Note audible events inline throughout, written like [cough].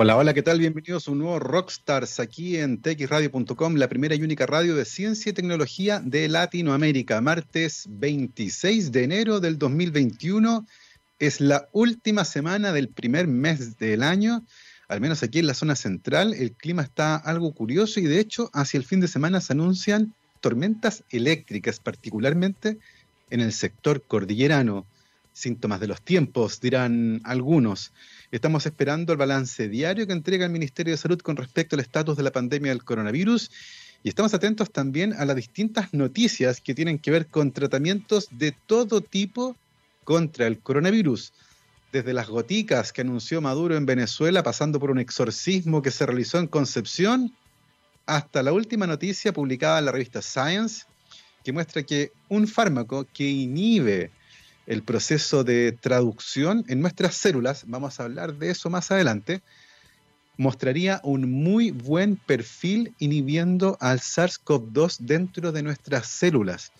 Hola, hola, ¿qué tal? Bienvenidos a un nuevo Rockstars aquí en txradio.com, la primera y única radio de ciencia y tecnología de Latinoamérica. Martes 26 de enero del 2021 es la última semana del primer mes del año, al menos aquí en la zona central. El clima está algo curioso y de hecho hacia el fin de semana se anuncian tormentas eléctricas, particularmente en el sector cordillerano. Síntomas de los tiempos, dirán algunos. Estamos esperando el balance diario que entrega el Ministerio de Salud con respecto al estatus de la pandemia del coronavirus y estamos atentos también a las distintas noticias que tienen que ver con tratamientos de todo tipo contra el coronavirus. Desde las goticas que anunció Maduro en Venezuela, pasando por un exorcismo que se realizó en Concepción, hasta la última noticia publicada en la revista Science, que muestra que un fármaco que inhibe el proceso de traducción en nuestras células, vamos a hablar de eso más adelante, mostraría un muy buen perfil inhibiendo al SARS-CoV-2 dentro de nuestras células.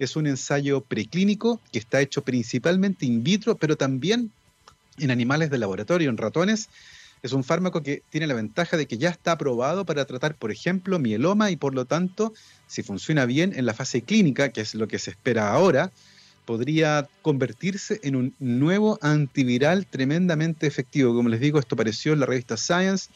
Es un ensayo preclínico que está hecho principalmente in vitro, pero también en animales de laboratorio, en ratones. Es un fármaco que tiene la ventaja de que ya está aprobado para tratar, por ejemplo, mieloma y por lo tanto, si funciona bien en la fase clínica, que es lo que se espera ahora, podría convertirse en un nuevo antiviral tremendamente efectivo. Como les digo, esto apareció en la revista Science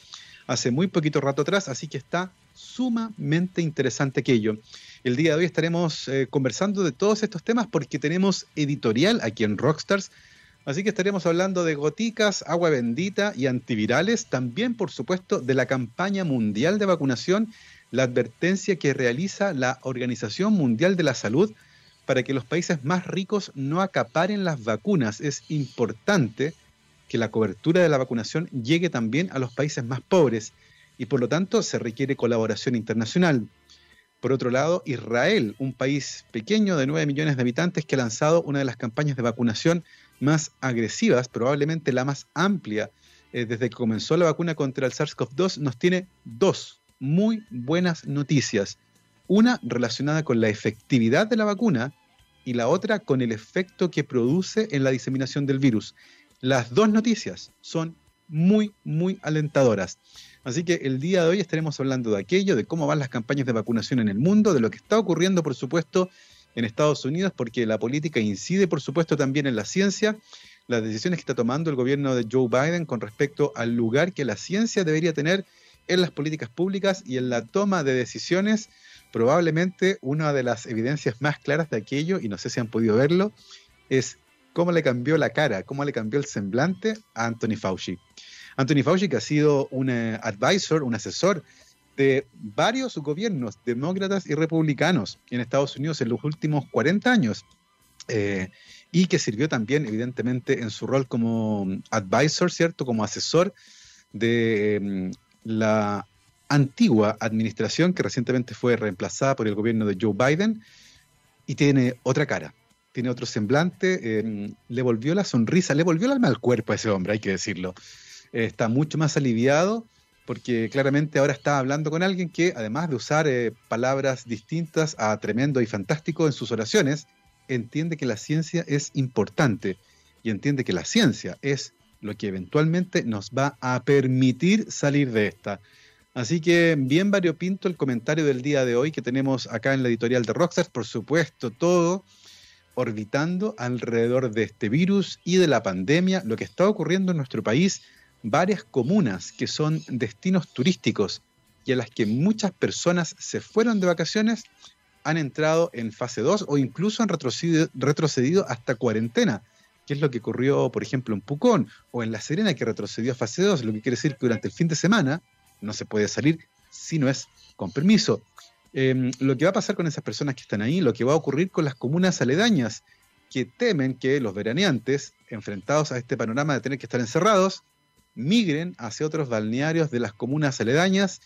hace muy poquito rato atrás, así que está sumamente interesante aquello. El día de hoy estaremos eh, conversando de todos estos temas porque tenemos editorial aquí en Rockstars. Así que estaremos hablando de goticas, agua bendita y antivirales. También, por supuesto, de la campaña mundial de vacunación, la advertencia que realiza la Organización Mundial de la Salud para que los países más ricos no acaparen las vacunas. Es importante que la cobertura de la vacunación llegue también a los países más pobres y por lo tanto se requiere colaboración internacional. Por otro lado, Israel, un país pequeño de 9 millones de habitantes que ha lanzado una de las campañas de vacunación más agresivas, probablemente la más amplia eh, desde que comenzó la vacuna contra el SARS-CoV-2, nos tiene dos muy buenas noticias. Una relacionada con la efectividad de la vacuna y la otra con el efecto que produce en la diseminación del virus. Las dos noticias son muy, muy alentadoras. Así que el día de hoy estaremos hablando de aquello, de cómo van las campañas de vacunación en el mundo, de lo que está ocurriendo, por supuesto, en Estados Unidos, porque la política incide, por supuesto, también en la ciencia, las decisiones que está tomando el gobierno de Joe Biden con respecto al lugar que la ciencia debería tener en las políticas públicas y en la toma de decisiones probablemente una de las evidencias más claras de aquello, y no sé si han podido verlo, es cómo le cambió la cara, cómo le cambió el semblante a Anthony Fauci. Anthony Fauci, que ha sido un eh, advisor, un asesor de varios gobiernos demócratas y republicanos en Estados Unidos en los últimos 40 años, eh, y que sirvió también, evidentemente, en su rol como advisor, ¿cierto? Como asesor de mm, la antigua administración que recientemente fue reemplazada por el gobierno de Joe Biden y tiene otra cara, tiene otro semblante, eh, le volvió la sonrisa, le volvió el alma al cuerpo a ese hombre, hay que decirlo. Eh, está mucho más aliviado porque claramente ahora está hablando con alguien que además de usar eh, palabras distintas a tremendo y fantástico en sus oraciones, entiende que la ciencia es importante y entiende que la ciencia es lo que eventualmente nos va a permitir salir de esta. Así que bien variopinto el comentario del día de hoy que tenemos acá en la editorial de Rockstars, por supuesto, todo orbitando alrededor de este virus y de la pandemia, lo que está ocurriendo en nuestro país, varias comunas que son destinos turísticos y a las que muchas personas se fueron de vacaciones, han entrado en fase 2 o incluso han retrocedido, retrocedido hasta cuarentena, que es lo que ocurrió, por ejemplo, en Pucón o en La Serena, que retrocedió a fase 2, lo que quiere decir que durante el fin de semana no se puede salir si no es con permiso. Em, lo que va a pasar con esas personas que están ahí, lo que va a ocurrir con las comunas aledañas, que temen que los veraneantes, enfrentados a este panorama de tener que estar encerrados, migren hacia otros balnearios de las comunas aledañas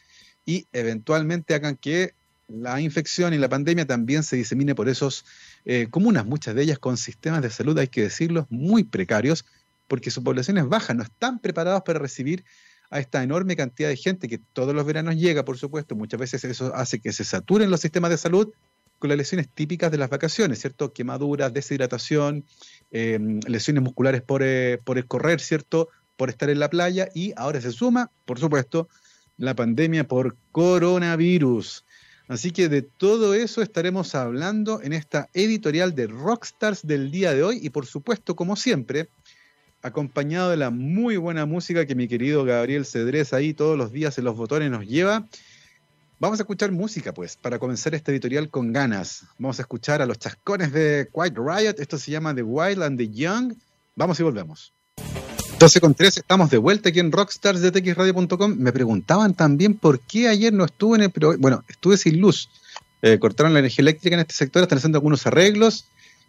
y eventualmente hagan que la infección y la pandemia también se disemine por esas eh, comunas, muchas de ellas con sistemas de salud, hay que decirlo, muy precarios, porque su población es baja, no están preparados para recibir a esta enorme cantidad de gente que todos los veranos llega, por supuesto, muchas veces eso hace que se saturen los sistemas de salud con las lesiones típicas de las vacaciones, ¿cierto? Quemaduras, deshidratación, em, lesiones musculares por, eh, por el correr, ¿cierto? por estar en la playa y ahora se suma, por supuesto, la pandemia por coronavirus. Así que de todo eso estaremos hablando en esta editorial de Rockstars del día de hoy y por supuesto, como siempre, acompañado de la muy buena música que mi querido Gabriel Cedrés ahí todos los días en los botones nos lleva. Vamos a escuchar música, pues, para comenzar este editorial con ganas. Vamos a escuchar a los chascones de Quiet Riot. Esto se llama The Wild and the Young. Vamos y volvemos. 12 con 3, estamos de vuelta aquí en Rockstars de txradio.com. Me preguntaban también por qué ayer no estuve en el programa. Bueno, estuve sin luz. Eh, cortaron la energía eléctrica en este sector, están haciendo algunos arreglos.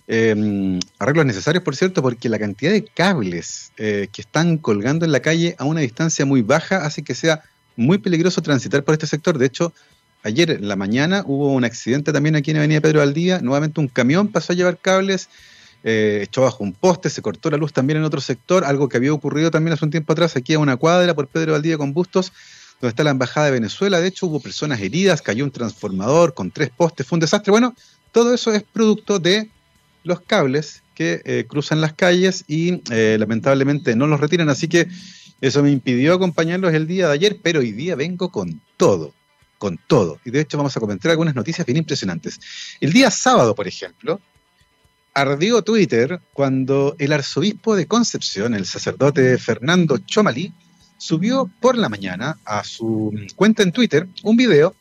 Eh, arreglos necesarios, por cierto, porque la cantidad de cables eh, que están colgando en la calle a una distancia muy baja hace que sea muy peligroso transitar por este sector. De hecho, ayer en la mañana hubo un accidente también aquí en Avenida Pedro Valdía. Nuevamente un camión pasó a llevar cables, eh, echó bajo un poste, se cortó la luz también en otro sector, algo que había ocurrido también hace un tiempo atrás aquí a una cuadra por Pedro Valdía con Bustos, donde está la Embajada de Venezuela. De hecho, hubo personas heridas, cayó un transformador con tres postes, fue un desastre. Bueno, todo eso es producto de los cables que eh, cruzan las calles y eh, lamentablemente no los retiran, así que eso me impidió acompañarlos el día de ayer, pero hoy día vengo con todo, con todo. Y de hecho vamos a comentar algunas noticias bien impresionantes. El día sábado, por ejemplo, ardió Twitter cuando el arzobispo de Concepción, el sacerdote Fernando Chomalí, subió por la mañana a su cuenta en Twitter un video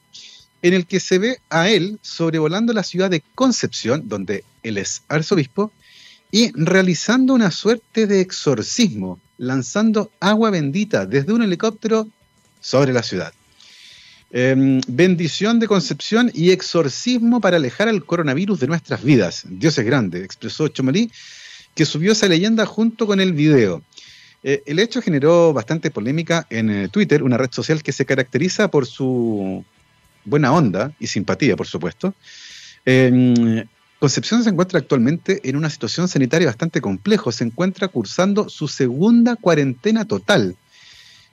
en el que se ve a él sobrevolando la ciudad de Concepción, donde él es arzobispo, y realizando una suerte de exorcismo, lanzando agua bendita desde un helicóptero sobre la ciudad. Em, bendición de concepción y exorcismo para alejar al coronavirus de nuestras vidas. Dios es grande, expresó Chomalí, que subió esa leyenda junto con el video. Eh, el hecho generó bastante polémica en eh, Twitter, una red social que se caracteriza por su buena onda y simpatía, por supuesto. Concepción se encuentra actualmente en una situación sanitaria bastante compleja. Se encuentra cursando su segunda cuarentena total.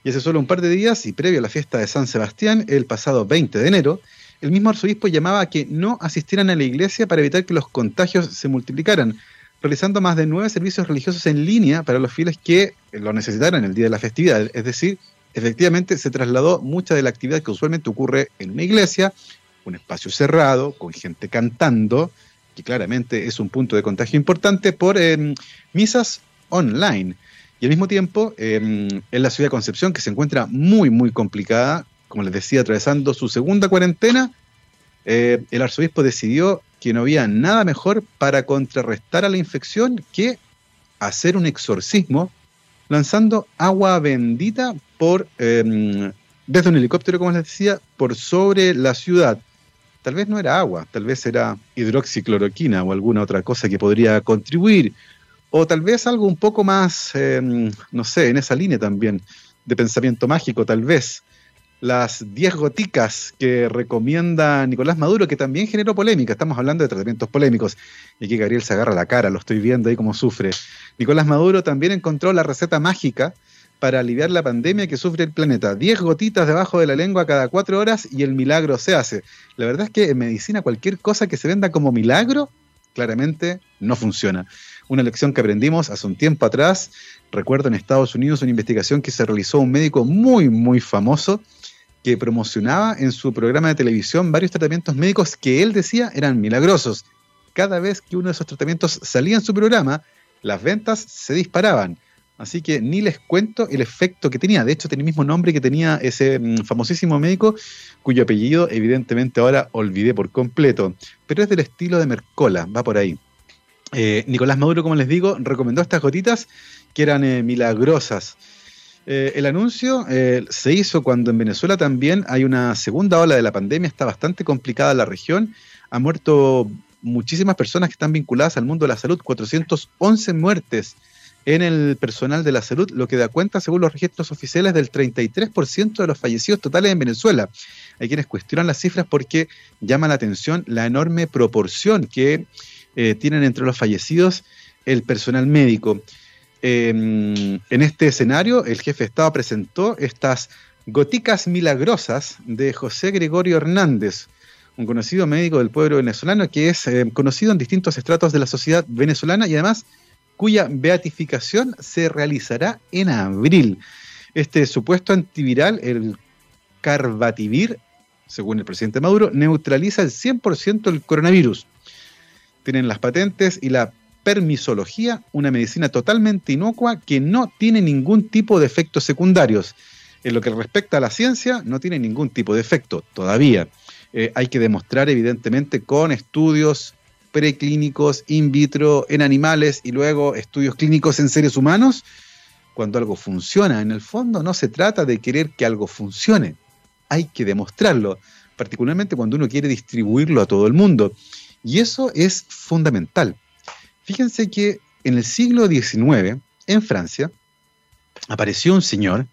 Y hace solo un par de días, y previo a la fiesta de San Sebastián, el pasado 20 de enero, el mismo arzobispo llamaba a que no asistieran a la iglesia para evitar que los contagios se multiplicaran, realizando más de nueve servicios religiosos en línea para los fieles que lo necesitaran el día de la festividad. Es decir, efectivamente se trasladó mucha de la actividad que usualmente ocurre en una iglesia, un espacio cerrado, con gente cantando, claramente es un punto de contagio importante, por em, misas online. Y al mismo tiempo, em, en la ciudad de Concepción, que se encuentra muy, muy complicada, como les decía, atravesando su segunda cuarentena, eh, el arzobispo decidió que no había nada mejor para contrarrestar a la infección que hacer un exorcismo lanzando agua bendita por em, desde un helicóptero, como les decía, por sobre la ciudad. Tal vez no era agua, tal vez era hidroxicloroquina o alguna otra cosa que podría contribuir. O tal vez algo un poco más, em, no sé, en esa línea también, de pensamiento mágico, tal vez. Las 10 goticas que recomienda Nicolás Maduro, que también generó polémica. Estamos hablando de tratamientos polémicos. Y aquí Gabriel se agarra la cara, lo estoy viendo ahí como sufre. Nicolás Maduro también encontró la receta mágica para aliviar la pandemia que sufre el planeta. Diez gotitas debajo de la lengua cada cuatro horas y el milagro se hace. La verdad es que en medicina cualquier cosa que se venda como milagro, claramente no funciona. Una lección que aprendimos hace un tiempo atrás, recuerdo en Estados Unidos una investigación que se realizó un médico muy, muy famoso que promocionaba en su programa de televisión varios tratamientos médicos que él decía eran milagrosos. Cada vez que uno de esos tratamientos salía en su programa, las ventas se disparaban. Así que ni les cuento el efecto que tenía. De hecho, tenía el mismo nombre que tenía ese mm, famosísimo médico, cuyo apellido evidentemente ahora olvidé por completo. Pero es del estilo de Mercola, va por ahí. Eh, Nicolás Maduro, como les digo, recomendó estas gotitas que eran eh, milagrosas. Eh, el anuncio se hizo cuando en Venezuela también hay una segunda ola de la pandemia, está bastante complicada la región, ha muerto muchísimas personas que están vinculadas al mundo de la salud, 411 muertes en el personal de la salud, lo que da cuenta, según los registros oficiales, del 33% de los fallecidos totales en Venezuela. Hay quienes cuestionan las cifras porque llama la atención la enorme proporción que eh, tienen entre los fallecidos el personal médico. Em, en este escenario, el jefe de Estado presentó estas goticas milagrosas de José Gregorio Hernández, un conocido médico del pueblo venezolano que es eh, conocido en distintos estratos de la sociedad venezolana y además cuya beatificación se realizará en abril. Este supuesto antiviral, el Carbativir, según el presidente Maduro, neutraliza el 100% el coronavirus. Tienen las patentes y la permisología, una medicina totalmente inocua que no tiene ningún tipo de efectos secundarios. En lo que respecta a la ciencia, no tiene ningún tipo de efecto todavía. Eh, hay que demostrar evidentemente con estudios preclínicos, in vitro, en animales y luego estudios clínicos en seres humanos. Cuando algo funciona, en el fondo no se trata de querer que algo funcione, hay que demostrarlo, particularmente cuando uno quiere distribuirlo a todo el mundo. Y eso es fundamental. Fíjense que en el siglo XIX, en Francia, apareció un señor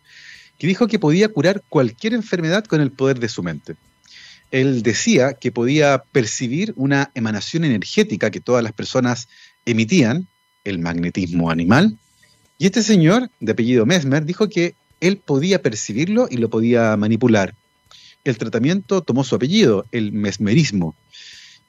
que dijo que podía curar cualquier enfermedad con el poder de su mente. Él decía que podía percibir una emanación energética que todas las personas emitían, el magnetismo animal, y este señor, de apellido Mesmer, dijo que él podía percibirlo y lo podía manipular. El tratamiento tomó su apellido, el mesmerismo,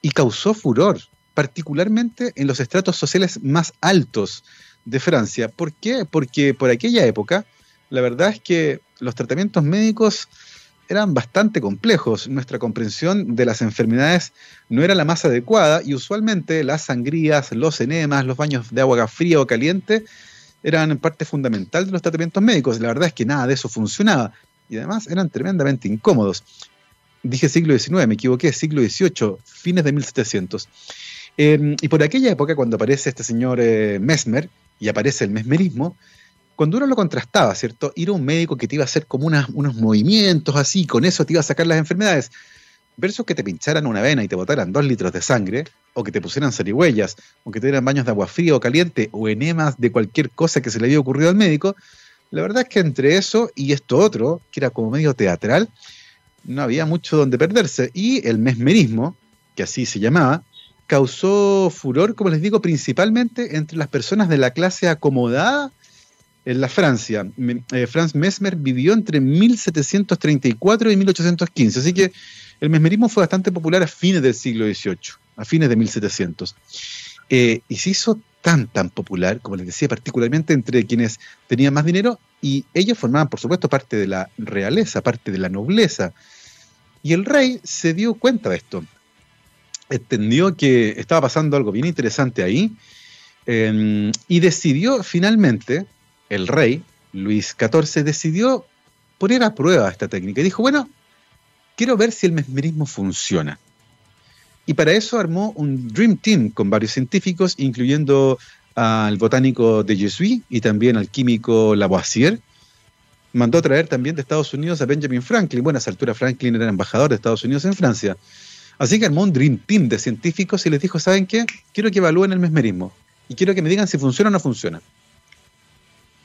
y causó furor, particularmente en los estratos sociales más altos de Francia. ¿Por qué? Porque por aquella época la verdad es que los tratamientos médicos eran bastante complejos. Nuestra comprensión de las enfermedades no era la más adecuada y usualmente las sangrías, los enemas, los baños de agua fría o caliente eran parte fundamental de los tratamientos médicos. La verdad es que nada de eso funcionaba y además eran tremendamente incómodos. Dije siglo XIX, me equivoqué, siglo XVIII, fines de 1700. Em, y por aquella época, cuando aparece este señor eh, Mesmer y aparece el mesmerismo, cuando uno lo contrastaba, ¿cierto? Ir a un médico que te iba a hacer como unos movimientos así, con eso te iba a sacar las enfermedades, versus que te pincharan una vena y te botaran dos litros de sangre, o que te pusieran zarigüeyas, o que te dieran baños de agua fría o caliente, o enemas de cualquier cosa que se le había ocurrido al médico, la verdad es que entre eso y esto otro, que era como medio teatral, no había mucho donde perderse. Y el mesmerismo, que así se llamaba, causó furor, como les digo, principalmente entre las personas de la clase acomodada en la Francia. Eh, Franz Mesmer vivió entre 1734 y 1815, así que el mesmerismo fue bastante popular a fines del siglo XVIII, a fines de 1700. Eh, y se hizo tan, tan popular, como les decía, particularmente entre quienes tenían más dinero, y ellos formaban, por supuesto, parte de la realeza, parte de la nobleza. Y el rey se dio cuenta de esto. Entendió que estaba pasando algo bien interesante ahí, eh, y decidió finalmente el rey, Luis XIV, decidió poner a prueba esta técnica y dijo, bueno, quiero ver si el mesmerismo funciona. Y para eso armó un Dream Team con varios científicos, incluyendo al botánico de Jesuit y también al químico Lavoisier. Mandó a traer también de Estados Unidos a Benjamin Franklin. Bueno, a esa altura Franklin era embajador de Estados Unidos en Francia. Así que armó un Dream Team de científicos y les dijo, ¿saben qué? Quiero que evalúen el mesmerismo. Y quiero que me digan si funciona o no funciona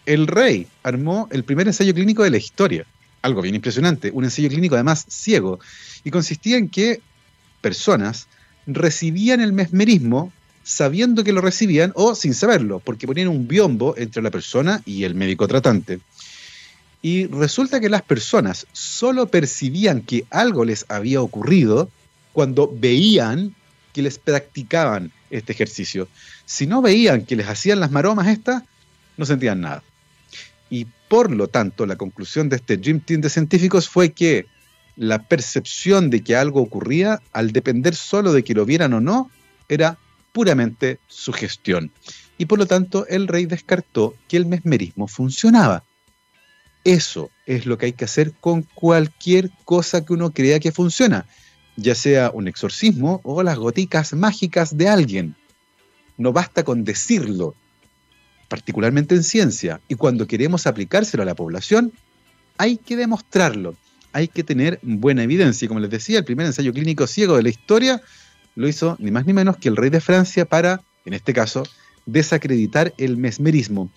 el rey armó el primer ensayo clínico de la historia. Algo bien impresionante, un ensayo clínico además ciego. Y consistía en que personas recibían el mesmerismo sabiendo que lo recibían o sin saberlo, porque ponían un biombo entre la persona y el médico tratante. Y resulta que las personas solo percibían que algo les había ocurrido cuando veían que les practicaban este ejercicio. Si no veían que les hacían las maromas estas, no sentían nada. Y por lo tanto, la conclusión de este Dream Team de científicos fue que la percepción de que algo ocurría, al depender solo de que lo vieran o no, era puramente sugestión. Y por lo tanto, el rey descartó que el mesmerismo funcionaba. Eso es lo que hay que hacer con cualquier cosa que uno crea que funciona, ya sea un exorcismo o las goticas mágicas de alguien. No basta con decirlo, particularmente en ciencia, y cuando queremos aplicárselo a la población, hay que demostrarlo, hay que tener buena evidencia. Y como les decía, el primer ensayo clínico ciego de la historia lo hizo ni más ni menos que el rey de Francia para, en este caso, desacreditar el mesmerismo.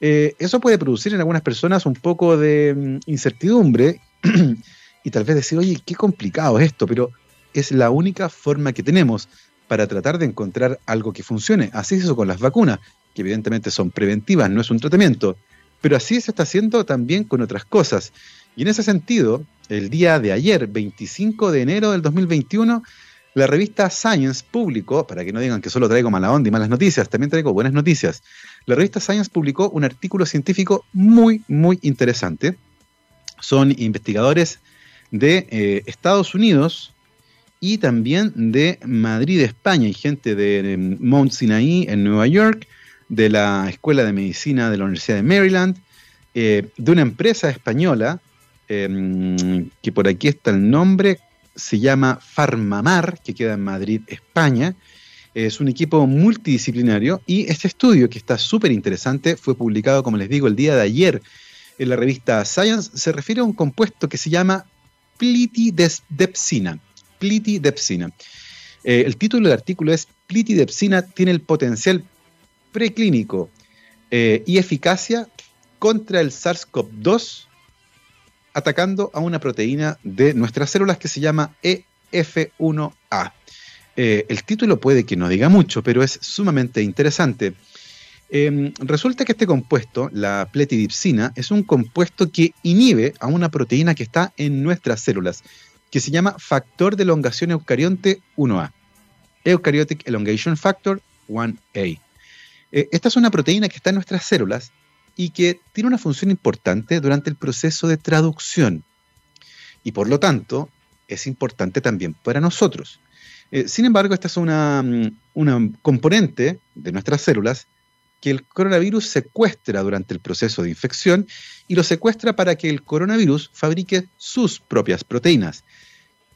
Eh, eso puede producir en algunas personas un poco de mm, incertidumbre [clears throat] y tal vez decir, oye, qué complicado es esto, pero es la única forma que tenemos para tratar de encontrar algo que funcione. Así es eso con las vacunas que evidentemente son preventivas, no es un tratamiento, pero así se está haciendo también con otras cosas. Y en ese sentido, el día de ayer, 25 de enero del 2021, La revista Science publicó, para que no digan que solo traigo mala onda y malas noticias, también traigo buenas noticias. La revista Science publicó un artículo científico muy, muy interesante. Son investigadores de eh, Estados Unidos y también de Madrid, España, y gente de, Mount Sinai en Nueva York, de la Escuela de Medicina de la Universidad de Maryland, eh, de una empresa española, em, que por aquí está el nombre, se llama Farmamar, que queda en Madrid, España. Es un equipo multidisciplinario y este estudio, que está súper interesante, fue publicado, como les digo, el día de ayer en la revista Science. Se refiere a un compuesto que se llama plitidepsina. Plitidepsina. Eh, el título del artículo es Plitidepsina tiene el potencial preclínico eh, y eficacia contra el SARS-CoV-2 atacando a una proteína de nuestras células que se llama EF1A. Eh, el título puede que no diga mucho, pero es sumamente interesante. Em, resulta que este compuesto, la pletidipsina, es un compuesto que inhibe a una proteína que está en nuestras células, que se llama factor de elongación eucarionte 1A. Eukaryotic Elongation Factor 1A. Eh, esta es una proteína que está en nuestras células y que tiene una función importante durante el proceso de traducción. Y por lo tanto, es importante también para nosotros. Eh, sin embargo, esta es mm, una componente de nuestras células que el coronavirus secuestra durante el proceso de infección y lo secuestra para que el coronavirus fabrique sus propias proteínas.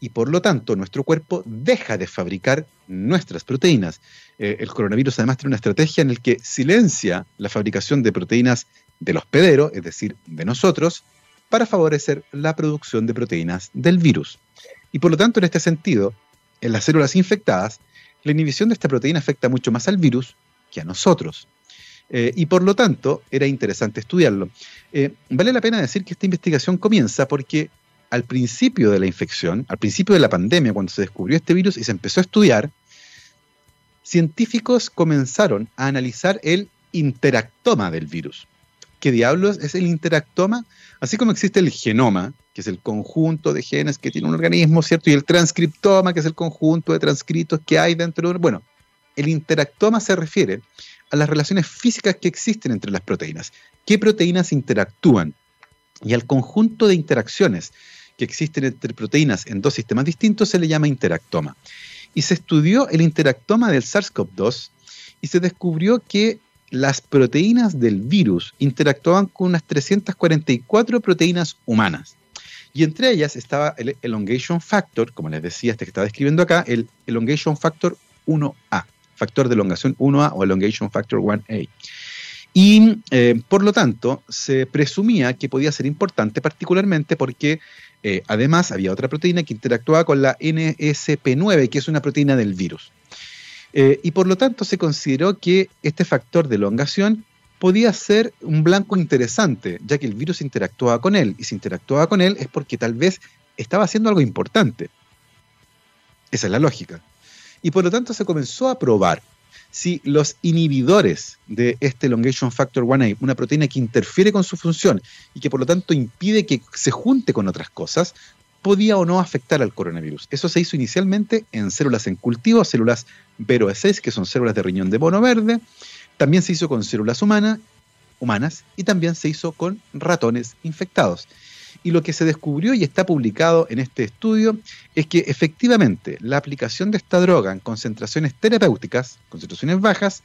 Y por lo tanto, nuestro cuerpo deja de fabricar nuestras proteínas. Eh, el coronavirus además tiene una estrategia en la que silencia la fabricación de proteínas del hospedero, es decir, de nosotros, para favorecer la producción de proteínas del virus. Y por lo tanto, en este sentido, en las células infectadas, la inhibición de esta proteína afecta mucho más al virus que a nosotros. Eh, y por lo tanto, era interesante estudiarlo. Eh, vale la pena decir que esta investigación comienza porque al principio de la infección, al principio de la pandemia, cuando se descubrió este virus y se empezó a estudiar, científicos comenzaron a analizar el interactoma del virus. ¿Qué diablos es el interactoma? Así como existe el genoma, que es el conjunto de genes que tiene un organismo, ¿cierto? Y el transcriptoma, que es el conjunto de transcritos que hay dentro de un... Bueno, el interactoma se refiere a las relaciones físicas que existen entre las proteínas. ¿Qué proteínas interactúan? Y al conjunto de interacciones que existen entre proteínas en dos sistemas distintos se le llama interactoma y se estudió el interactoma del SARS-CoV-2 y se descubrió que las proteínas del virus interactuaban con unas 344 proteínas humanas. Y entre ellas estaba el elongation factor, como les decía este que estaba describiendo acá, el elongation factor 1A, factor de elongación 1A o elongation factor 1A. Y eh, por lo tanto, se presumía que podía ser importante, particularmente porque eh, además, había otra proteína que interactuaba con la NSP9, que es una proteína del virus. Eh, y por lo tanto se consideró que este factor de elongación podía ser un blanco interesante, ya que el virus interactuaba con él. Y si interactuaba con él es porque tal vez estaba haciendo algo importante. Esa es la lógica. Y por lo tanto se comenzó a probar si los inhibidores de este elongation factor 1A, una proteína que interfiere con su función y que por lo tanto impide que se junte con otras cosas, podía o no afectar al coronavirus. Eso se hizo inicialmente en células en cultivo, células Vero 6 que son células de riñón de mono verde. También se hizo con células humanas y también se hizo con ratones infectados. Y lo que se descubrió y está publicado en este estudio es que efectivamente la aplicación de esta droga en concentraciones terapéuticas, concentraciones bajas,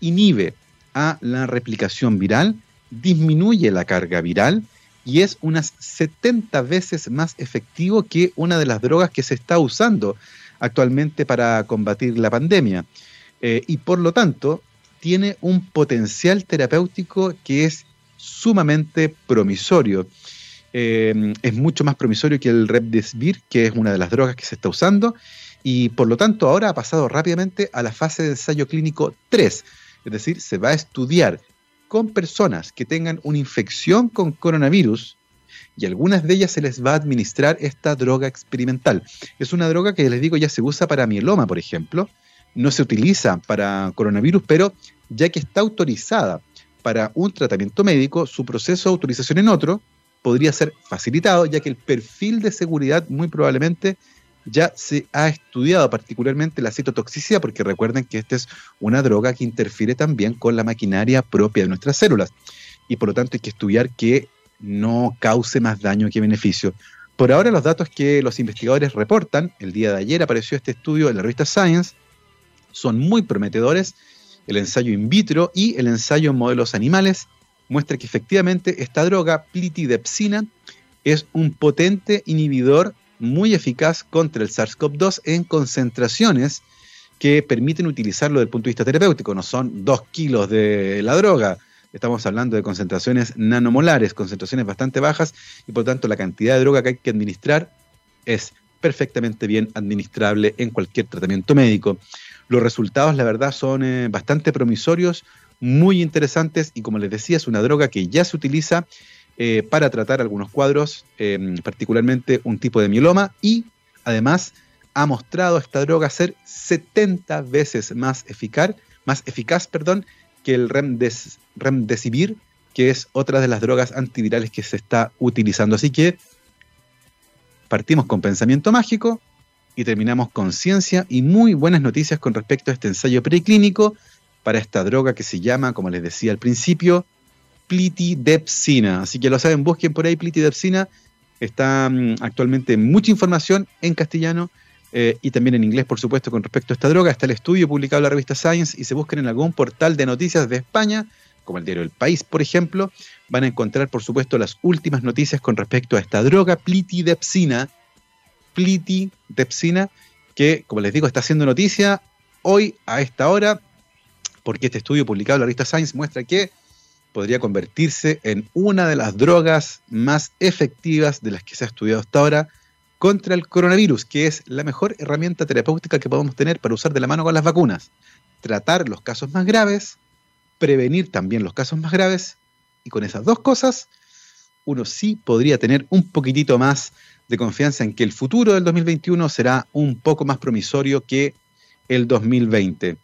inhibe a la replicación viral, disminuye la carga viral y es unas 70 veces más efectivo que una de las drogas que se está usando actualmente para combatir la pandemia. Eh, y por lo tanto, tiene un potencial terapéutico que es sumamente promisorio. Em, es mucho más promisorio que el Remdesivir, que es una de las drogas que se está usando, y por lo tanto ahora ha pasado rápidamente a la fase de ensayo clínico 3, es decir, se va a estudiar con personas que tengan una infección con coronavirus y algunas de ellas se les va a administrar esta droga experimental. Es una droga que les digo ya se usa para mieloma, por ejemplo, no se utiliza para coronavirus, pero ya que está autorizada para un tratamiento médico, su proceso de autorización en otro podría ser facilitado, ya que el perfil de seguridad muy probablemente ya se ha estudiado particularmente la citotoxicidad, porque recuerden que esta es una droga que interfiere también con la maquinaria propia de nuestras células. Y por lo tanto hay que estudiar que no cause más daño que beneficio. Por ahora los datos que los investigadores reportan, el día de ayer apareció este estudio en la revista Science, son muy prometedores. El ensayo in vitro y el ensayo en modelos animales muestra que efectivamente esta droga, plitidepsina, es un potente inhibidor muy eficaz contra el SARS-CoV-2 en concentraciones que permiten utilizarlo desde el punto de vista terapéutico. No son dos kilos de la droga, estamos hablando de concentraciones nanomolares, concentraciones bastante bajas, y por lo tanto la cantidad de droga que hay que administrar es perfectamente bien administrable en cualquier tratamiento médico. Los resultados, la verdad, son eh, bastante promisorios, muy interesantes, y como les decía, es una droga que ya se utiliza eh, para tratar algunos cuadros, em, particularmente un tipo de mieloma, y además ha mostrado esta droga ser 70 veces más eficaz, más eficaz perdón, que el remdesivir, que es otra de las drogas antivirales que se está utilizando. Así que partimos con pensamiento mágico y terminamos con ciencia y muy buenas noticias con respecto a este ensayo preclínico para esta droga que se llama, como les decía al principio, plitidepsina. Así que lo saben, busquen por ahí plitidepsina. Está mm, actualmente mucha información en castellano eh, y también en inglés, por supuesto, con respecto a esta droga. Está el estudio publicado en la revista Science y se buscan en algún portal de noticias de España, como el diario El País, por ejemplo, van a encontrar, por supuesto, las últimas noticias con respecto a esta droga, plitidepsina. Plitidepsina, que, como les digo, está haciendo noticia hoy a esta hora, porque este estudio publicado en la revista Science muestra que podría convertirse en una de las drogas más efectivas de las que se ha estudiado hasta ahora contra el coronavirus, que es la mejor herramienta terapéutica que podemos tener para usar de la mano con las vacunas. Tratar los casos más graves, prevenir también los casos más graves, y con esas dos cosas, uno sí podría tener un poquitito más de confianza en que el futuro del 2021 será un poco más promisorio que el 2020.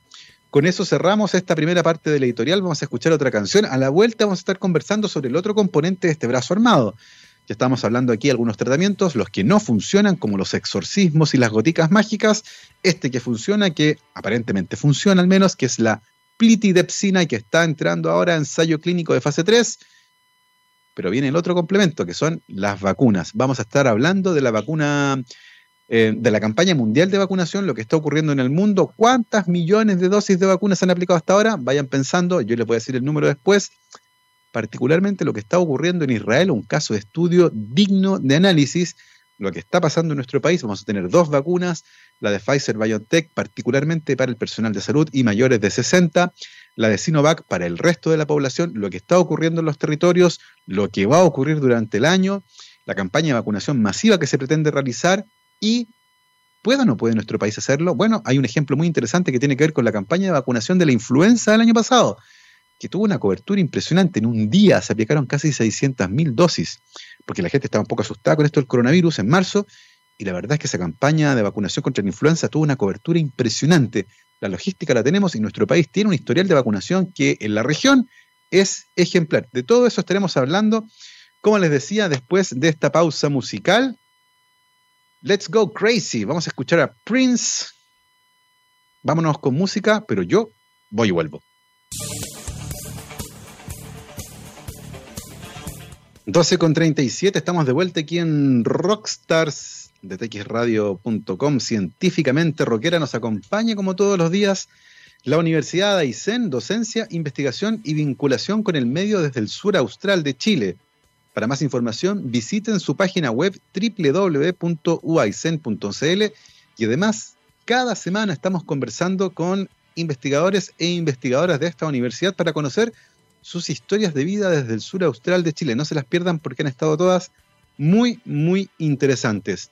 Con eso cerramos esta primera parte del editorial. Vamos a escuchar otra canción. A la vuelta vamos a estar conversando sobre el otro componente de este brazo armado. Ya estamos hablando aquí de algunos tratamientos, los que no funcionan, como los exorcismos y las goticas mágicas. Este que funciona, que aparentemente funciona al menos, que es la plitidepsina y que está entrando ahora en ensayo clínico de fase 3. Pero viene el otro complemento, que son las vacunas. Vamos a estar hablando de la vacuna eh, de la campaña mundial de vacunación, lo que está ocurriendo en el mundo, cuántas millones de dosis de vacunas se han aplicado hasta ahora, vayan pensando, yo les voy a decir el número después, particularmente lo que está ocurriendo en Israel, un caso de estudio digno de análisis, lo que está pasando en nuestro país, vamos a tener dos vacunas, la de Pfizer BioNTech particularmente para el personal de salud y mayores de 60, la de Sinovac para el resto de la población, lo que está ocurriendo en los territorios, lo que va a ocurrir durante el año, la campaña de vacunación masiva que se pretende realizar y ¿Puede o no puede nuestro país hacerlo? Bueno, hay un ejemplo muy interesante que tiene que ver con la campaña de vacunación de la influenza del año pasado, que tuvo una cobertura impresionante. En un día se aplicaron casi 600.000 dosis, porque la gente estaba un poco asustada con esto del coronavirus en marzo, y la verdad es que esa campaña de vacunación contra la influenza tuvo una cobertura impresionante. La logística la tenemos y nuestro país tiene un historial de vacunación que en la región es ejemplar. De todo eso estaremos hablando, como les decía, después de esta pausa musical Let's Go Crazy. Vamos a escuchar a Prince. Vámonos con música, pero yo voy y vuelvo. 12 con 37, estamos de vuelta aquí en Rockstars de txradio.com. Científicamente rockera nos acompaña como todos los días la Universidad de Aysén, docencia, investigación y vinculación con el medio desde el sur austral de Chile. Para más información, visiten su página web www.uaicen.cl y además, cada semana estamos conversando con investigadores e investigadoras de esta universidad para conocer sus historias de vida desde el sur austral de Chile. No se las pierdan porque han estado todas muy, muy interesantes.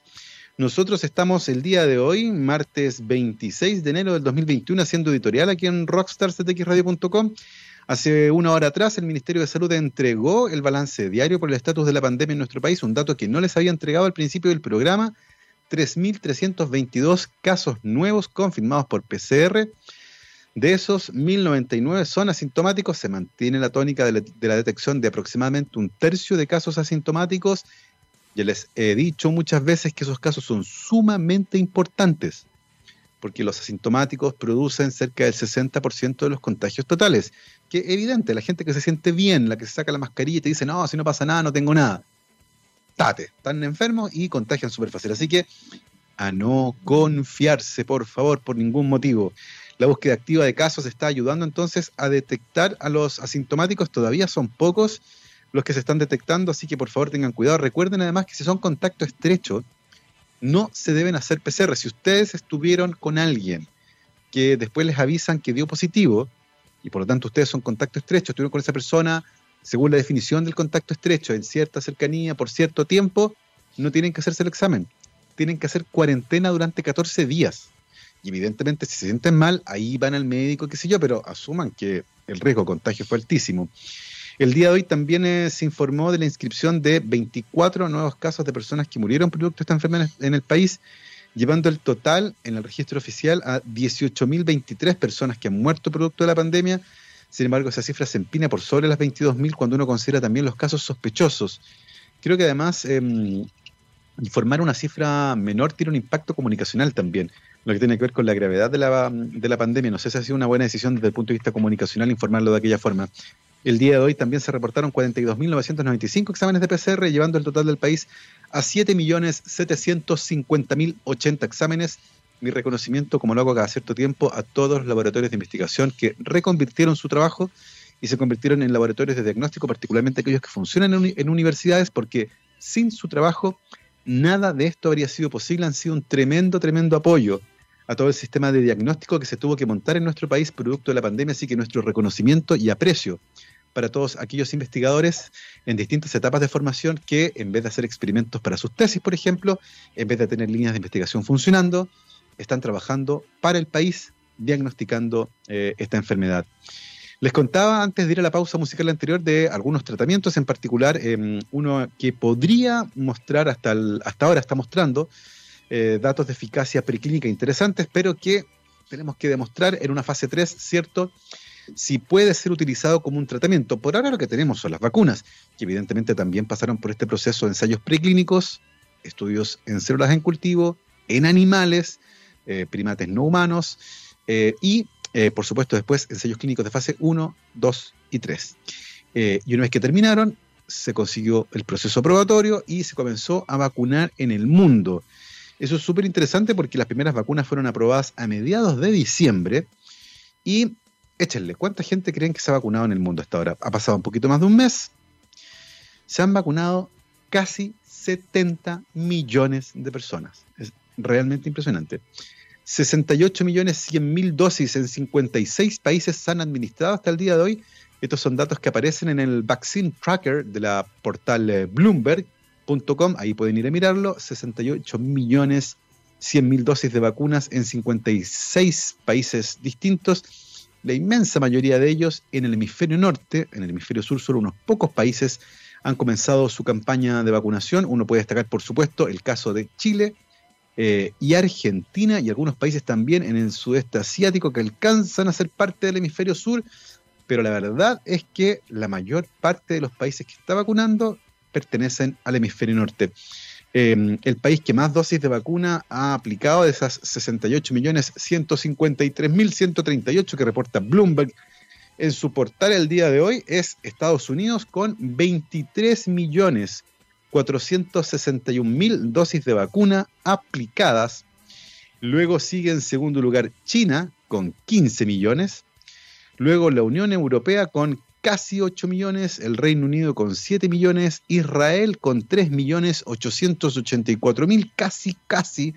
Nosotros estamos el día de hoy, martes 26 de enero del 2021, haciendo editorial aquí en rockstarctxradio.com Hace una hora atrás, el Ministerio de Salud entregó el balance diario por el estatus de la pandemia en nuestro país, un dato que no les había entregado al principio del programa. 3.322 casos nuevos confirmados por PCR. De esos, 1.099 son asintomáticos. Se mantiene la tónica de la, detección de aproximadamente un tercio de casos asintomáticos Ya les he dicho muchas veces que esos casos son sumamente importantes, porque los asintomáticos producen cerca del 60% de los contagios totales. Que evidente, la gente que se siente bien, la que se saca la mascarilla y te dice, no, si no pasa nada, no tengo nada. Tate, están enfermos y contagian súper fácil. Así que a no confiarse, por favor, por ningún motivo. La búsqueda activa de casos está ayudando entonces a detectar a los asintomáticos. Todavía son pocos los que se están detectando, así que por favor tengan cuidado. Recuerden además que si son contacto estrecho, no se deben hacer PCR. Si ustedes estuvieron con alguien que después les avisan que dio positivo, y por lo tanto ustedes son contacto estrecho, estuvieron con esa persona, según la definición del contacto estrecho, en cierta cercanía, por cierto tiempo, no tienen que hacerse el examen. Tienen que hacer cuarentena durante 14 días. Y evidentemente, si se sienten mal, ahí van al médico, qué sé yo, pero asuman que el riesgo de contagio fue altísimo. El día de hoy también eh, se informó de la inscripción de 24 nuevos casos de personas que murieron producto de esta enfermedad en el país, llevando el total en el registro oficial a 18.023 personas que han muerto producto de la pandemia. Sin embargo, esa cifra se empina por sobre las 22.000 cuando uno considera también los casos sospechosos. Creo que además em, informar una cifra menor tiene un impacto comunicacional también, lo que tiene que ver con la gravedad de la, de la pandemia. No sé si ha sido una buena decisión desde el punto de vista comunicacional informarlo de aquella forma. El día de hoy también se reportaron 42.995 exámenes de PCR, llevando el total del país a 7.750.080 exámenes. Mi reconocimiento, como lo hago cada cierto tiempo, a todos los laboratorios de investigación que reconvirtieron su trabajo y se convirtieron en laboratorios de diagnóstico, particularmente aquellos que funcionan en, en universidades, porque sin su trabajo nada de esto habría sido posible. Han sido un tremendo, tremendo apoyo a todo el sistema de diagnóstico que se tuvo que montar en nuestro país producto de la pandemia, así que nuestro reconocimiento y aprecio para todos aquellos investigadores en distintas etapas de formación que, en vez de hacer experimentos para sus tesis, por ejemplo, en vez de tener líneas de investigación funcionando, están trabajando para el país diagnosticando eh, esta enfermedad. Les contaba antes de ir a la pausa musical anterior de algunos tratamientos, en particular em, uno que podría mostrar hasta, hasta ahora, está mostrando eh, datos de eficacia preclínica interesantes, pero que tenemos que demostrar en una fase 3, ¿cierto? Si puede ser utilizado como un tratamiento. Por ahora lo que tenemos son las vacunas, que evidentemente también pasaron por este proceso de ensayos preclínicos, estudios en células en cultivo, en animales, eh, primates no humanos, eh, y eh, por supuesto después ensayos clínicos de fase 1, 2 y 3. y una vez que terminaron, se consiguió el proceso probatorio y se comenzó a vacunar en el mundo. Eso es súper interesante porque las primeras vacunas fueron aprobadas a mediados de diciembre y échenle, ¿cuánta gente creen que se ha vacunado en el mundo hasta ahora? Ha pasado un poquito más de un mes. Se han vacunado casi 70 millones de personas. Es realmente impresionante. 68 millones 100 mil dosis en 56 países se han administrado hasta el día de hoy. Estos son datos que aparecen en el Vaccine Tracker de la portal eh, Bloomberg.com. Ahí pueden ir a mirarlo. 68 millones 100 mil dosis de vacunas en 56 países distintos la inmensa mayoría de ellos en el hemisferio norte, en el hemisferio sur solo unos pocos países han comenzado su campaña de vacunación. Uno puede destacar, por supuesto, el caso de Chile eh, y Argentina y algunos países también en el sudeste asiático que alcanzan a ser parte del hemisferio sur, pero la verdad es que la mayor parte de los países que está vacunando pertenecen al hemisferio norte. Em, el país que más dosis de vacuna ha aplicado de esas 68 millones 153 mil 138 que reporta Bloomberg en su portal el día de hoy es Estados Unidos con 23 millones 461 mil dosis de vacuna aplicadas. Luego sigue en segundo lugar China con 15 millones. Luego la Unión Europea con casi 8 millones, el Reino Unido con 7 millones, Israel con 3 millones 884 mil, casi, casi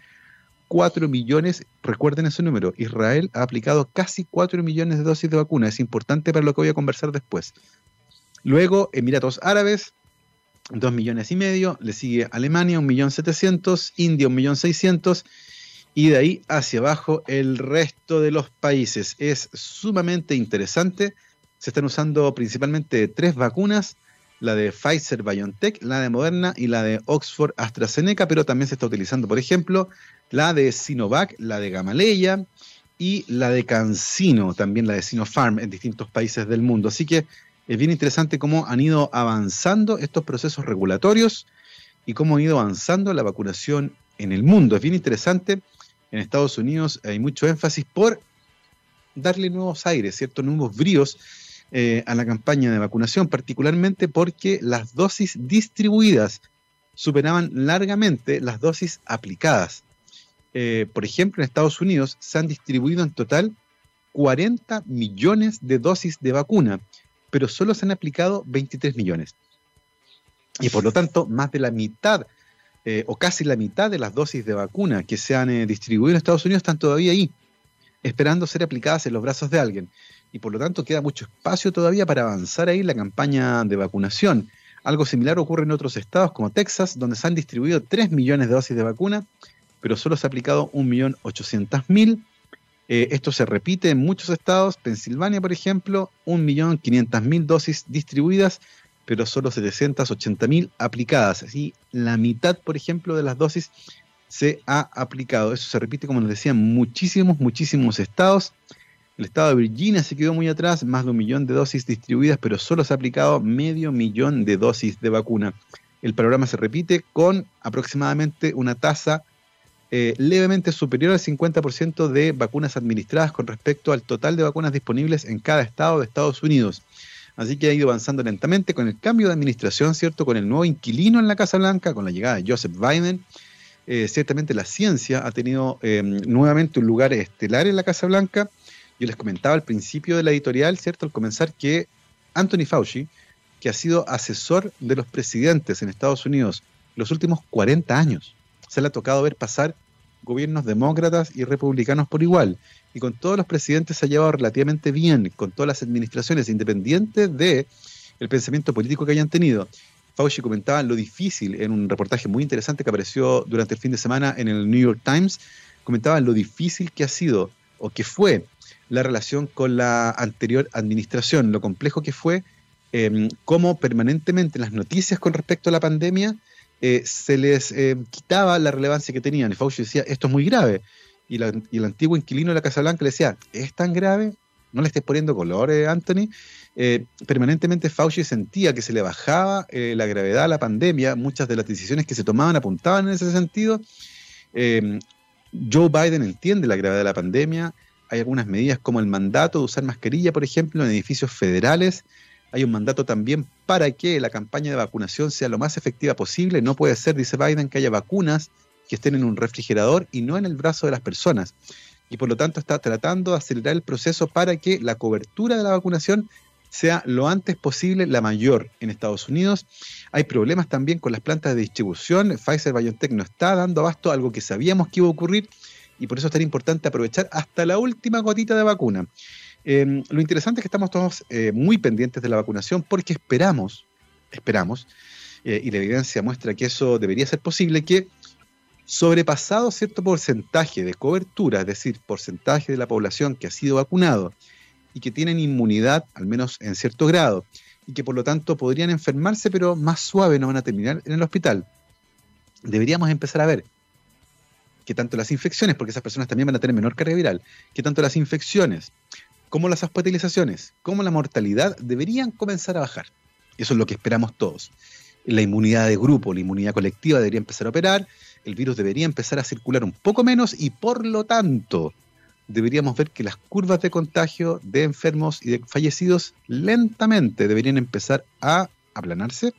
4 millones. Recuerden ese número, Israel ha aplicado casi 4 millones de dosis de vacuna, es importante para lo que voy a conversar después. Luego, Emiratos Árabes, 2 millones y medio, le sigue Alemania, 1 millón 700, India, 1 millón 600, y de ahí hacia abajo el resto de los países. Es sumamente interesante se están usando principalmente tres vacunas, la de Pfizer BioNTech, la de Moderna y la de Oxford AstraZeneca, pero también se está utilizando, por ejemplo, la de Sinovac, la de Gamaleya y la de CanSino, también la de Sinopharm en distintos países del mundo. Así que es bien interesante cómo han ido avanzando estos procesos regulatorios y cómo ha ido avanzando la vacunación en el mundo. Es bien interesante. En Estados Unidos hay mucho énfasis por darle nuevos aires, ciertos nuevos bríos eh, a la campaña de vacunación, particularmente porque las dosis distribuidas superaban largamente las dosis aplicadas. Eh, por ejemplo, en Estados Unidos se han distribuido en total 40 millones de dosis de vacuna, pero solo se han aplicado 23 millones. Y por lo tanto, más de la mitad eh, o casi la mitad de las dosis de vacuna que se han distribuido en Estados Unidos están todavía ahí, esperando ser aplicadas en los brazos de alguien. Y por lo tanto queda mucho espacio todavía para avanzar ahí la campaña de vacunación. Algo similar ocurre en otros estados como Texas, donde se han distribuido 3 millones de dosis de vacuna, pero solo se ha aplicado 1.800.000 eh, esto se repite en muchos estados, Pensilvania, por ejemplo, 1.500.000 dosis distribuidas, pero solo 780.000 aplicadas. Así, la mitad, por ejemplo, de las dosis se ha aplicado. Eso se repite, como nos decían, muchísimos, muchísimos estados. El estado de Virginia se quedó muy atrás, más de un millón de dosis distribuidas, pero solo se ha aplicado medio millón de dosis de vacuna. El programa se repite con aproximadamente una tasa eh, levemente superior al 50% de vacunas administradas con respecto al total de vacunas disponibles en cada estado de Estados Unidos. Así que ha ido avanzando lentamente con el cambio de administración, ¿cierto? Con el nuevo inquilino en la Casa Blanca, con la llegada de Joseph Biden. Eh, ciertamente la ciencia ha tenido em, nuevamente un lugar estelar en la Casa Blanca. Yo les comentaba al principio de la editorial, ¿cierto? Al comenzar que Anthony Fauci, que ha sido asesor de los presidentes en Estados Unidos los últimos 40 años, se le ha tocado ver pasar gobiernos demócratas y republicanos por igual. Y con todos los presidentes se ha llevado relativamente bien, con todas las administraciones, independientes de el pensamiento político que hayan tenido. Fauci comentaba lo difícil en un reportaje muy interesante que apareció durante el fin de semana en el New York Times, comentaba lo difícil que ha sido o que fue la relación con la anterior administración, lo complejo que fue, eh, cómo permanentemente las noticias con respecto a la pandemia eh, se les eh, quitaba la relevancia que tenían. Y Fauci decía, esto es muy grave. Y, el antiguo inquilino de la Casa Blanca le decía, ¿es tan grave? No le estés poniendo color, eh, Anthony. permanentemente Fauci sentía que se le bajaba la gravedad a la pandemia. Muchas de las decisiones que se tomaban apuntaban en ese sentido. Joe Biden entiende la gravedad de la pandemia. Hay algunas medidas como el mandato de usar mascarilla, por ejemplo, en edificios federales hay un mandato también para que la campaña de vacunación sea lo más efectiva posible. No puede ser, dice Biden, que haya vacunas que estén en un refrigerador y no en el brazo de las personas. Y por lo tanto está tratando de acelerar el proceso para que la cobertura de la vacunación sea lo antes posible la mayor en Estados Unidos. Hay problemas también con las plantas de distribución. Pfizer BioNTech no está dando abasto, algo que sabíamos que iba a ocurrir, y por eso es tan importante aprovechar hasta la última gotita de vacuna. Em, lo interesante es que estamos todos eh, muy pendientes de la vacunación porque esperamos, esperamos, eh, y la evidencia muestra que eso debería ser posible, que sobrepasado cierto porcentaje de cobertura, es decir, porcentaje de la población que ha sido vacunado y que tienen inmunidad, al menos en cierto grado, y que por lo tanto podrían enfermarse, pero más suave no van a terminar en el hospital. Deberíamos empezar a ver que tanto las infecciones, porque esas personas también van a tener menor carga viral, que tanto las infecciones como las hospitalizaciones, como la mortalidad deberían comenzar a bajar. Eso es lo que esperamos todos. La inmunidad de grupo, la inmunidad colectiva debería empezar a operar, el virus debería empezar a circular un poco menos y por lo tanto deberíamos ver que las curvas de contagio de enfermos y de fallecidos lentamente deberían empezar a aplanarse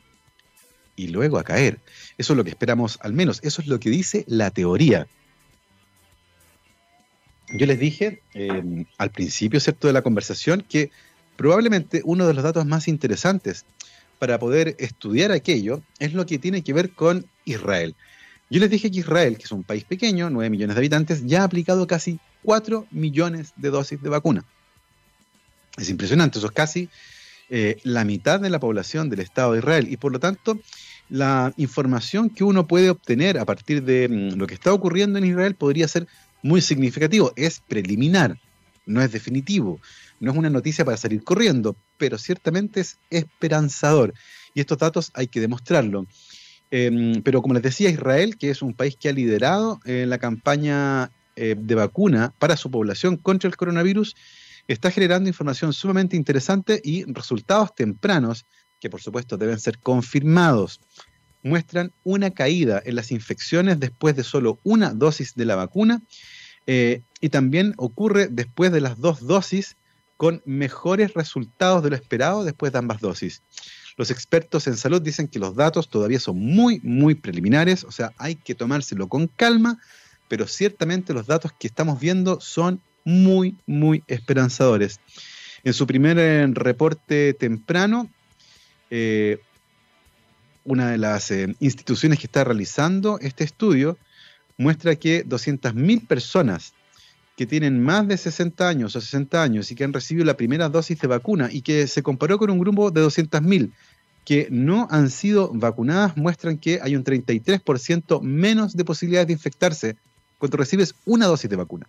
y luego a caer. Eso es lo que esperamos al menos, eso es lo que dice la teoría yo les dije em, al principio, ¿cierto?, de la conversación que probablemente uno de los datos más interesantes para poder estudiar aquello es lo que tiene que ver con Israel. Yo les dije que Israel, que es un país pequeño, 9 millones de habitantes, ya ha aplicado casi 4 millones de dosis de vacuna. Es impresionante, eso es casi eh, la mitad de la población del Estado de Israel. Y por lo tanto, la información que uno puede obtener a partir de mm, lo que está ocurriendo en Israel podría ser muy significativo. Es preliminar, no es definitivo, no es una noticia para salir corriendo, pero ciertamente es esperanzador. Y estos datos hay que demostrarlo. Em, pero como les decía, Israel, que es un país que ha liderado en la campaña eh, de vacuna para su población contra el coronavirus, está generando información sumamente interesante y resultados tempranos que por supuesto deben ser confirmados. muestran una caída en las infecciones después de solo una dosis de la vacuna eh, y también ocurre después de las dos dosis con mejores resultados de lo esperado después de ambas dosis. Los expertos en salud dicen que los datos todavía son muy, muy preliminares, o sea, hay que tomárselo con calma, pero ciertamente los datos que estamos viendo son muy, muy esperanzadores. En su primer eh, reporte temprano, eh, una de las eh, instituciones que está realizando este estudio muestra que 200.000 personas que tienen más de 60 años o 60 años y que han recibido la primera dosis de vacuna y que se comparó con un grupo de 200.000 que no han sido vacunadas, muestran que hay un 33% menos de posibilidades de infectarse cuando recibes una dosis de vacuna.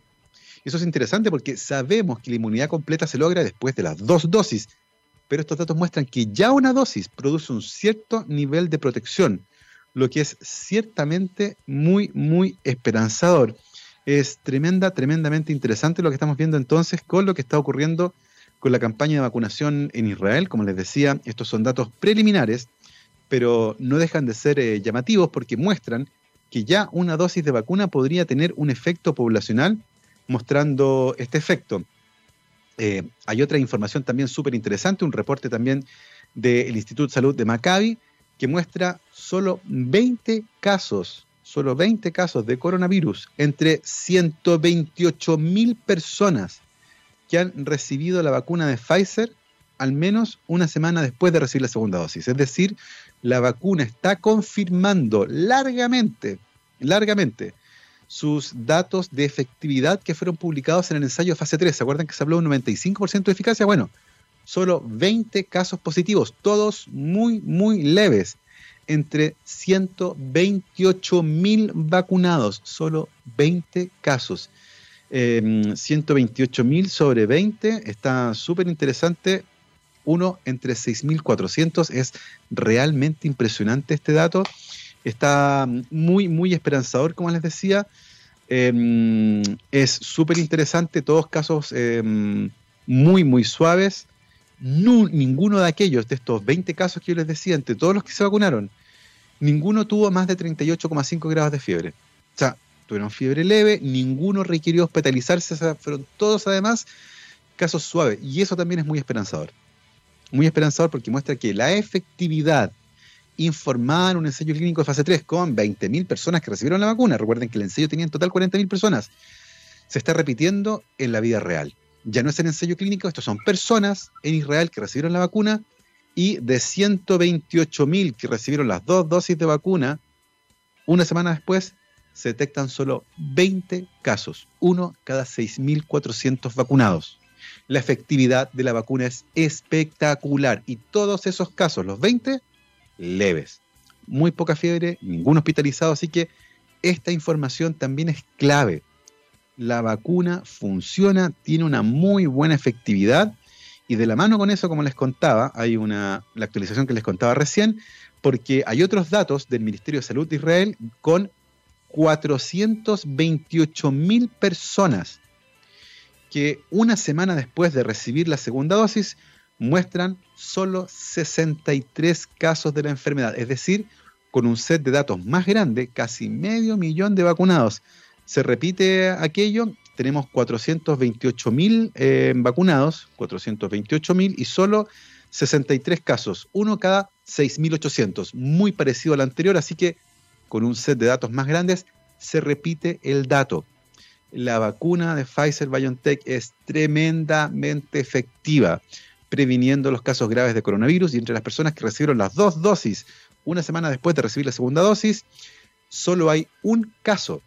Eso es interesante porque sabemos que la inmunidad completa se logra después de las dos dosis, pero estos datos muestran que ya una dosis produce un cierto nivel de protección, lo que es ciertamente muy, muy esperanzador es tremenda, tremendamente interesante lo que estamos viendo entonces con lo que está ocurriendo con la campaña de vacunación en Israel. Como les decía, estos son datos preliminares, pero no dejan de ser eh, llamativos porque muestran que ya una dosis de vacuna podría tener un efecto poblacional mostrando este efecto. Eh, hay otra información también súper interesante, un reporte también del Instituto de Salud de Maccabi, que muestra solo 20 casos solo 20 casos de coronavirus entre 128 mil personas que han recibido la vacuna de Pfizer al menos una semana después de recibir la segunda dosis. Es decir, la vacuna está confirmando largamente, largamente, sus datos de efectividad que fueron publicados en el ensayo fase 3. ¿Se acuerdan que se habló de un 95% de eficacia? Bueno, solo 20 casos positivos, todos muy, muy leves entre 128 mil vacunados, solo 20 casos. 128 em, mil sobre 20 está súper interesante. Uno entre 6.400 es realmente impresionante este dato. Está muy, muy esperanzador, como les decía. Em, es súper interesante, todos casos em, muy, muy suaves ninguno de aquellos, de estos 20 casos que yo les decía, entre todos los que se vacunaron, ninguno tuvo más de 38,5 grados de fiebre. O sea, tuvieron fiebre leve, ninguno requirió hospitalizarse, fueron todos además casos suaves. Y eso también es muy esperanzador. Muy esperanzador porque muestra que la efectividad informada en un ensayo clínico de fase 3 con 20.000 personas que recibieron la vacuna, recuerden que el ensayo tenía en total 40.000 personas, se está repitiendo en la vida real. Ya no es el ensayo clínico, estos son personas en Israel que recibieron la vacuna y de 128.000 que recibieron las dos dosis de vacuna, una semana después se detectan solo 20 casos, uno cada 6.400 vacunados. La efectividad de la vacuna es espectacular y todos esos casos, los 20, leves. Muy poca fiebre, ningún hospitalizado, así que esta información también es clave la vacuna funciona, tiene una muy buena efectividad y de la mano con eso, como les contaba, hay una, la actualización que les contaba recién, porque hay otros datos del Ministerio de Salud de Israel con 428 mil personas que una semana después de recibir la segunda dosis muestran solo 63 casos de la enfermedad, es decir, con un set de datos más grande, casi medio millón de vacunados se repite aquello, tenemos 428 mil eh, vacunados, 428 mil y solo 63 casos, uno cada 6.800, muy parecido al anterior, así que con un set de datos más grandes se repite el dato. La vacuna de Pfizer BioNTech es tremendamente efectiva, previniendo los casos graves de coronavirus y entre las personas que recibieron las dos dosis una semana después de recibir la segunda dosis, solo hay un caso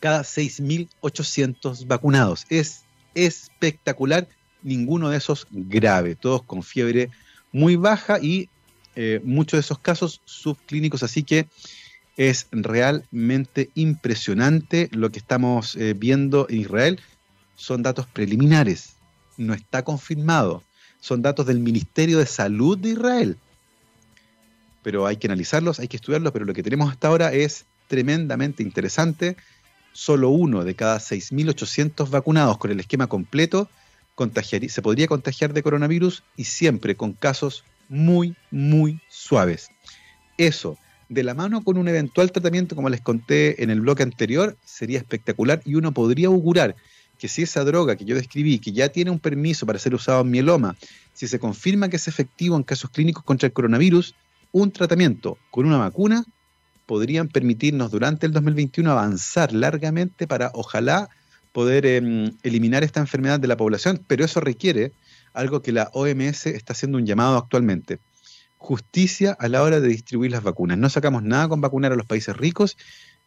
cada 6.800 vacunados. Es espectacular, ninguno de esos grave, todos con fiebre muy baja y eh, muchos de esos casos subclínicos, así que es realmente impresionante lo que estamos eh, viendo en Israel. Son datos preliminares, no está confirmado, son datos del Ministerio de Salud de Israel. Pero hay que analizarlos, hay que estudiarlos, pero lo que tenemos hasta ahora es tremendamente interesante solo uno de cada 6.800 vacunados con el esquema completo se podría contagiar de coronavirus y siempre con casos muy, muy suaves. Eso, de la mano con un eventual tratamiento, como les conté en el bloque anterior, sería espectacular y uno podría augurar que si esa droga que yo describí, que ya tiene un permiso para ser usado en mieloma, si se confirma que es efectivo en casos clínicos contra el coronavirus, un tratamiento con una vacuna podrían permitirnos durante el 2021 avanzar largamente para ojalá poder em, eliminar esta enfermedad de la población, pero eso requiere algo que la OMS está haciendo un llamado actualmente. Justicia a la hora de distribuir las vacunas. No sacamos nada con vacunar a los países ricos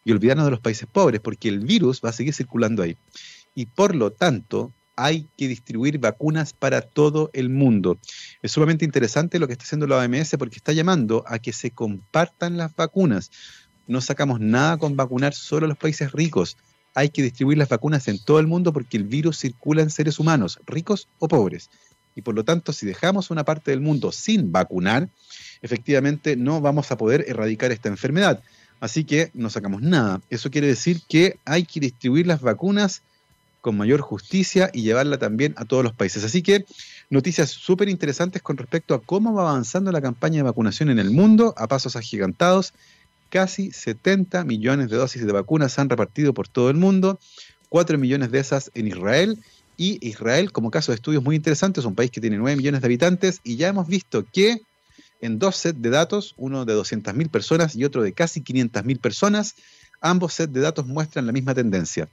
y olvidarnos de los países pobres, porque el virus va a seguir circulando ahí. Y por lo tanto, hay que distribuir vacunas para todo el mundo. Es sumamente interesante lo que está haciendo la OMS porque está llamando a que se compartan las vacunas. No sacamos nada con vacunar solo a los países ricos hay que distribuir las vacunas en todo el mundo porque el virus circula en seres humanos, ricos o pobres. Y por lo tanto, si dejamos una parte del mundo sin vacunar, efectivamente no vamos a poder erradicar esta enfermedad. Así que no sacamos nada. Eso quiere decir que hay que distribuir las vacunas con mayor justicia y llevarla también a todos los países. Así que noticias súper interesantes con respecto a cómo va avanzando la campaña de vacunación en el mundo a pasos agigantados casi 70 millones de dosis de vacunas se han repartido por todo el mundo, 4 millones de esas en Israel. Y Israel, como caso de estudios muy interesantes, es un país que tiene 9 millones de habitantes y ya hemos visto que en dos sets de datos, uno de 200.000 personas y otro de casi 500.000 personas, ambos sets de datos muestran la misma tendencia.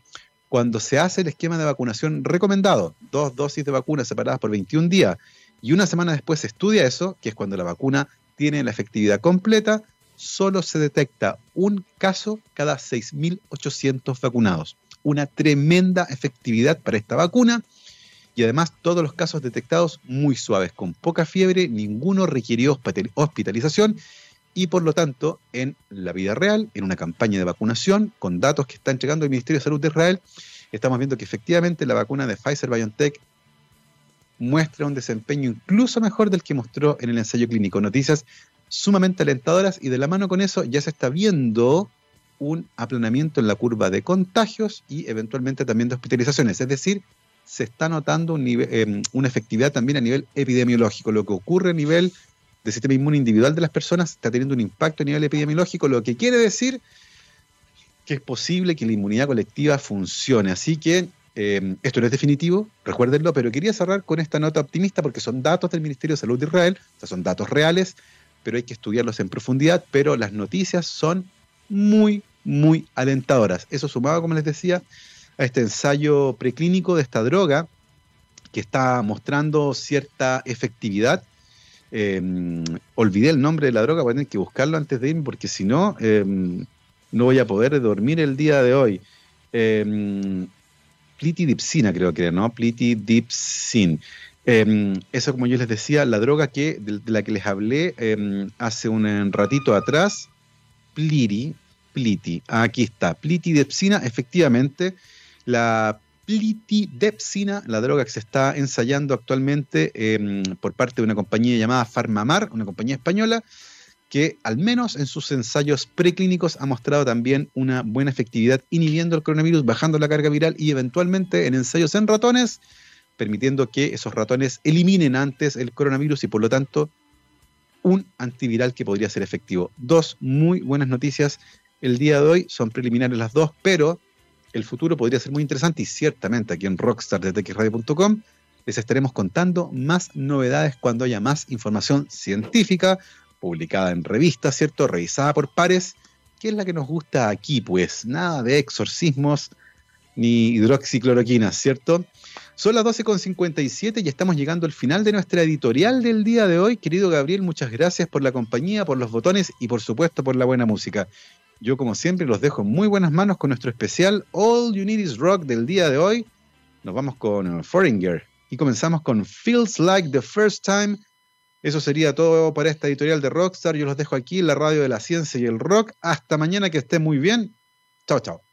Cuando se hace el esquema de vacunación recomendado, dos dosis de vacunas separadas por 21 días, y una semana después se estudia eso, que es cuando la vacuna tiene la efectividad completa, solo se detecta un caso cada 6.800 vacunados. Una tremenda efectividad para esta vacuna y además todos los casos detectados muy suaves, con poca fiebre, ninguno requirió hospitalización y por lo tanto en la vida real, en una campaña de vacunación, con datos que está entregando el Ministerio de Salud de Israel, estamos viendo que efectivamente la vacuna de Pfizer BioNTech muestra un desempeño incluso mejor del que mostró en el ensayo clínico. Noticias sumamente alentadoras y de la mano con eso ya se está viendo un aplanamiento en la curva de contagios y eventualmente también de hospitalizaciones. Es decir, se está notando em, una efectividad también a nivel epidemiológico. Lo que ocurre a nivel del sistema inmune individual de las personas está teniendo un impacto a nivel epidemiológico, lo que quiere decir que es posible que la inmunidad colectiva funcione. Así que em, esto no es definitivo, recuérdenlo, pero quería cerrar con esta nota optimista porque son datos del Ministerio de Salud de Israel, o sea, son datos reales, pero hay que estudiarlos en profundidad, pero las noticias son muy, muy alentadoras. Eso sumado, como les decía, a este ensayo preclínico de esta droga que está mostrando cierta efectividad. Em, olvidé el nombre de la droga, voy a tener que buscarlo antes de irme porque si no, em, no voy a poder dormir el día de hoy. Eh, plitidipsina creo que era, ¿no? Plitidipsin. Eso, como yo les decía, la droga que, de, la que les hablé hace un ratito atrás, Pliri, Pliti, aquí está, Plitidepsina, efectivamente, la plitidepsina, la droga que se está ensayando actualmente em, por parte de una compañía llamada Farmamar, una compañía española, que al menos en sus ensayos preclínicos ha mostrado también una buena efectividad inhibiendo el coronavirus, bajando la carga viral y eventualmente en ensayos en ratones permitiendo que esos ratones eliminen antes el coronavirus y por lo tanto un antiviral que podría ser efectivo. Dos muy buenas noticias el día de hoy, son preliminares las dos, pero el futuro podría ser muy interesante y ciertamente aquí en Rockstar les estaremos contando más novedades cuando haya más información científica publicada en revistas, ¿cierto? Revisada por pares, que es la que nos gusta aquí, pues nada de exorcismos ni hidroxicloroquina, ¿cierto? Son las 12.57 y estamos llegando al final de nuestra editorial del día de hoy. Querido Gabriel, muchas gracias por la compañía, por los botones y por supuesto por la buena música. Yo como siempre los dejo en muy buenas manos con nuestro especial All You Need Is Rock del día de hoy. Nos vamos con Foreigner y comenzamos con Feels Like the First Time. Eso sería todo para esta editorial de Rockstar. Yo los dejo aquí en la radio de la ciencia y el rock. Hasta mañana, que estén muy bien. Chao, chao.